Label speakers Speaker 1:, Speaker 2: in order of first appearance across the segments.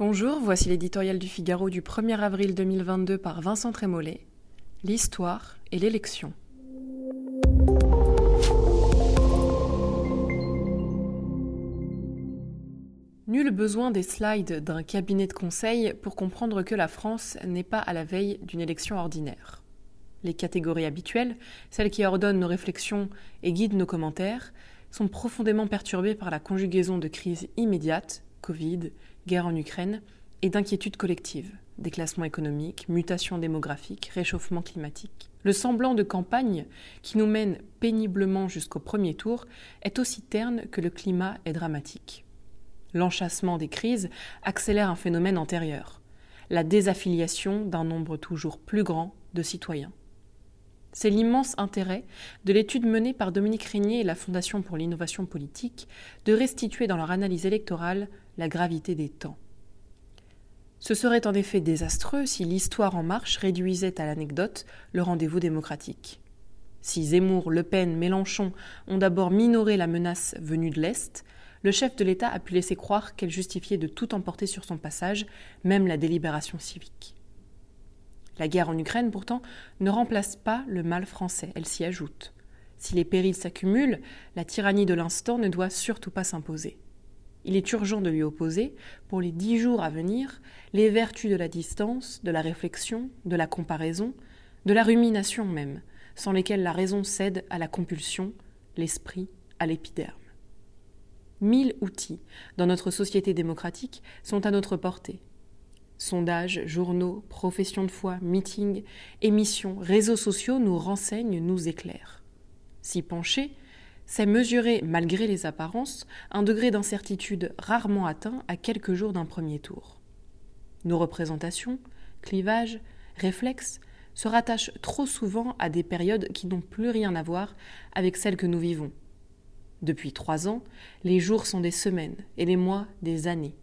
Speaker 1: Bonjour, voici l'éditorial du Figaro du 1er avril 2022 par Vincent Trémollet. L'histoire et l'élection. Nul besoin des slides d'un cabinet de conseil pour comprendre que la France n'est pas à la veille d'une élection ordinaire. Les catégories habituelles, celles qui ordonnent nos réflexions et guident nos commentaires, sont profondément perturbées par la conjugaison de crises immédiates, Covid, guerre en Ukraine, et d'inquiétudes collectives, déclassement économique, mutation démographique, réchauffement climatique. Le semblant de campagne qui nous mène péniblement jusqu'au premier tour est aussi terne que le climat est dramatique. L'enchassement des crises accélère un phénomène antérieur, la désaffiliation d'un nombre toujours plus grand de citoyens. C'est l'immense intérêt de l'étude menée par Dominique Régnier et la Fondation pour l'innovation politique de restituer dans leur analyse électorale la gravité des temps. Ce serait en effet désastreux si l'histoire en marche réduisait à l'anecdote le rendez-vous démocratique. Si Zemmour, Le Pen, Mélenchon ont d'abord minoré la menace venue de l'Est, le chef de l'État a pu laisser croire qu'elle justifiait de tout emporter sur son passage, même la délibération civique. La guerre en Ukraine, pourtant, ne remplace pas le mal français, elle s'y ajoute. Si les périls s'accumulent, la tyrannie de l'instant ne doit surtout pas s'imposer. Il est urgent de lui opposer, pour les dix jours à venir, les vertus de la distance, de la réflexion, de la comparaison, de la rumination même, sans lesquelles la raison cède à la compulsion, l'esprit à l'épiderme. Mille outils, dans notre société démocratique, sont à notre portée. Sondages, journaux, professions de foi, meetings, émissions, réseaux sociaux nous renseignent, nous éclairent. S'y pencher, c'est mesurer, malgré les apparences, un degré d'incertitude rarement atteint à quelques jours d'un premier tour. Nos représentations, clivages, réflexes se rattachent trop souvent à des périodes qui n'ont plus rien à voir avec celles que nous vivons. Depuis trois ans, les jours sont des semaines et les mois des années.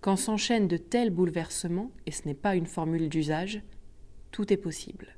Speaker 1: Quand s'enchaînent de tels bouleversements, et ce n'est pas une formule d'usage, tout est possible.